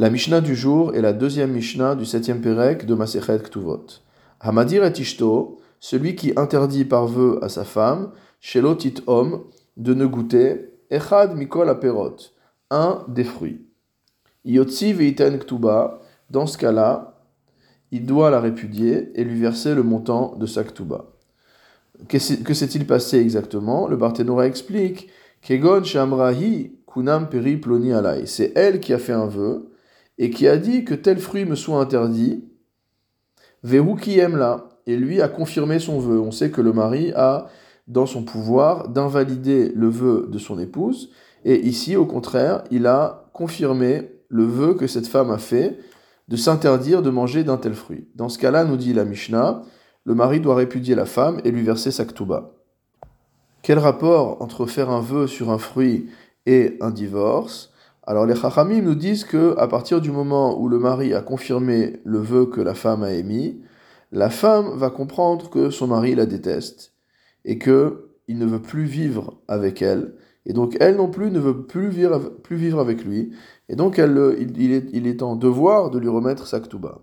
La Mishnah du jour est la deuxième Mishnah du septième Pérec de Masechet Ktuvot. Hamadir et Ishto, celui qui interdit par vœu à sa femme, Shelotit Om, de ne goûter, Echad Mikol Aperot, un des fruits. Yotzi Veiten Ktuba, dans ce cas-là, il doit la répudier et lui verser le montant de sa Ktuba. Que s'est-il passé exactement? Le Barthénora explique Kegon Shamrahi Kunam Peri Ploni Alai. C'est elle qui a fait un vœu et qui a dit que tel fruit me soit interdit. Vehu qui aime là. Et lui a confirmé son vœu. On sait que le mari a dans son pouvoir d'invalider le vœu de son épouse. Et ici, au contraire, il a confirmé le vœu que cette femme a fait de s'interdire de manger d'un tel fruit. Dans ce cas-là, nous dit la Mishnah, le mari doit répudier la femme et lui verser sa ktuba. Quel rapport entre faire un vœu sur un fruit et un divorce? Alors les Chachamim nous disent que à partir du moment où le mari a confirmé le vœu que la femme a émis, la femme va comprendre que son mari la déteste et que il ne veut plus vivre avec elle et donc elle non plus ne veut plus vivre, plus vivre avec lui et donc elle, il, est, il est en devoir de lui remettre sa ktuba.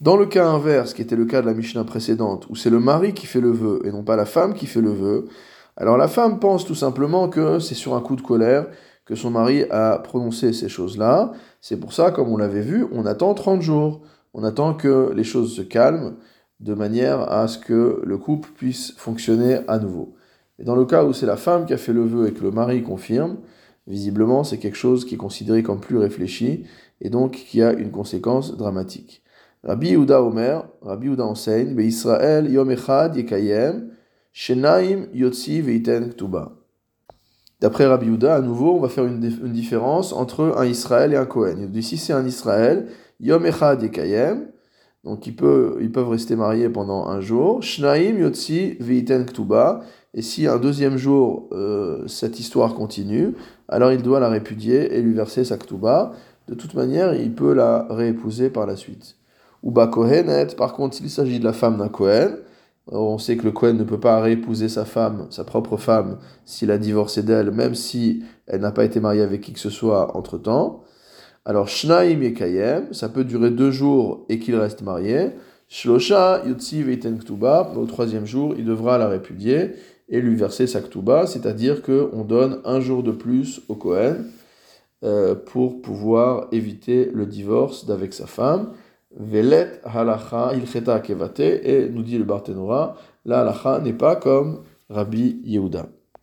Dans le cas inverse, qui était le cas de la Mishnah précédente, où c'est le mari qui fait le vœu et non pas la femme qui fait le vœu, alors la femme pense tout simplement que c'est sur un coup de colère que son mari a prononcé ces choses-là. C'est pour ça, comme on l'avait vu, on attend 30 jours. On attend que les choses se calment de manière à ce que le couple puisse fonctionner à nouveau. Et dans le cas où c'est la femme qui a fait le vœu et que le mari confirme, visiblement c'est quelque chose qui est considéré comme plus réfléchi et donc qui a une conséquence dramatique. Rabbi Yehuda Rabbi Yehuda enseigne, Israël yom yekayem, shenaim yotzi veiten ktuba. D'après Rabbi Yehuda, à nouveau, on va faire une, différence entre un Israël et un Kohen. Il dit si c'est un Israël, yom echad yekayem, donc ils peuvent, rester mariés pendant un jour, shnaim yotzi veiten ktuba, et si un deuxième jour euh, cette histoire continue, alors il doit la répudier et lui verser sa ktuba. De toute manière, il peut la réépouser par la suite. Ou Kohenet, par contre, s'il s'agit de la femme d'un Kohen, on sait que le Kohen ne peut pas réépouser sa femme, sa propre femme, s'il a divorcé d'elle, même si elle n'a pas été mariée avec qui que ce soit entre temps. Alors, Shnaim Yekayem, ça peut durer deux jours et qu'il reste marié. Shlosha Yotzi Veiten Ktuba, au troisième jour, il devra la répudier et lui verser sa Ktuba, c'est-à-dire qu'on donne un jour de plus au Kohen euh, pour pouvoir éviter le divorce d'avec sa femme. Velet halacha ilcheta kevate, et nous dit le Barthénora, la halacha n'est pas comme Rabbi Yehuda.